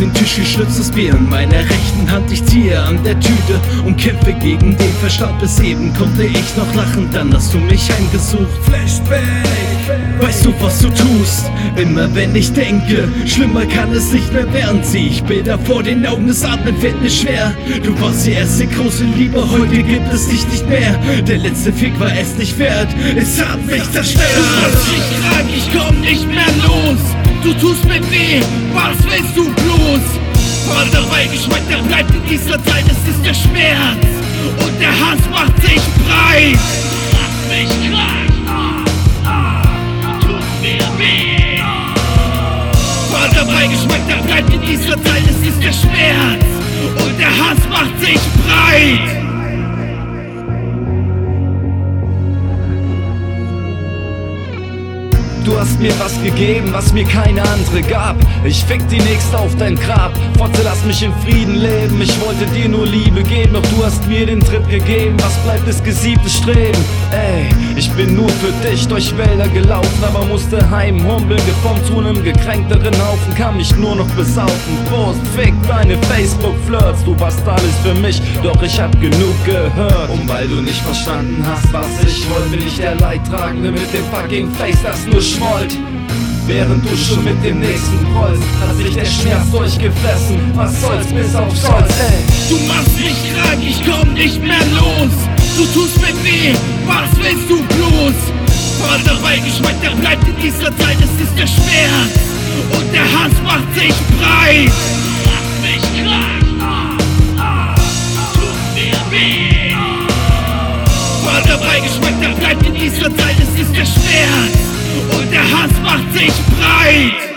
den Tisch geschnitztes Bier in meiner rechten Hand. Ich ziehe an der Tüte und kämpfe gegen den Verstand. Bis eben konnte ich noch lachen, dann hast du mich heimgesucht. Flashback, weißt du, was du tust? Immer wenn ich denke, schlimmer kann es nicht mehr werden. Zieh ich Bilder vor den Augen, das Atmen fällt mir schwer. Du warst die erste große Liebe, heute gibt es dich nicht mehr. Der letzte Fick war es nicht wert, es hat mich zerstört. Machst mich krank, ich komm nicht mehr los. Du tust mir weh, was willst du bloß? Vater Geschmack, der bleibt in dieser Zeit, es ist der Schmerz. Und der Hass macht sich breit. Mach mich krank. Vater Geschmack, der bleibt in dieser Zeit, es ist der Schmerz. Du hast mir was gegeben, was mir keine andere gab. Ich fick die nächste auf dein Grab. Fotze, lass mich in Frieden leben. Ich wollte dir nur Liebe geben, doch du hast mir den Tritt gegeben. Was bleibt ist gesiebtes Streben? Ey, ich bin nur für dich durch Wälder gelaufen, aber musste heimhumpeln. Geformt zu einem gekränkteren Haufen, kann mich nur noch besaufen. Prost, fick deine Facebook-Flirts. Du warst alles für mich, doch ich hab genug gehört. Und weil du nicht verstanden hast, was ich wollte, bin ich der Leidtragende mit dem fucking Face, das nur schmollt. Während du schon mit dem nächsten rollst, hat sich der Schmerz durchgefressen. Was soll's bis auf Stolz, ey. Du machst mich krank, ich komm nicht mehr los. Du tust mir weh, was willst du bloß? Vater Beigeschmack, der bleibt in dieser Zeit, es ist der Schmerz. Und der Hass macht sich breit. Sich breit.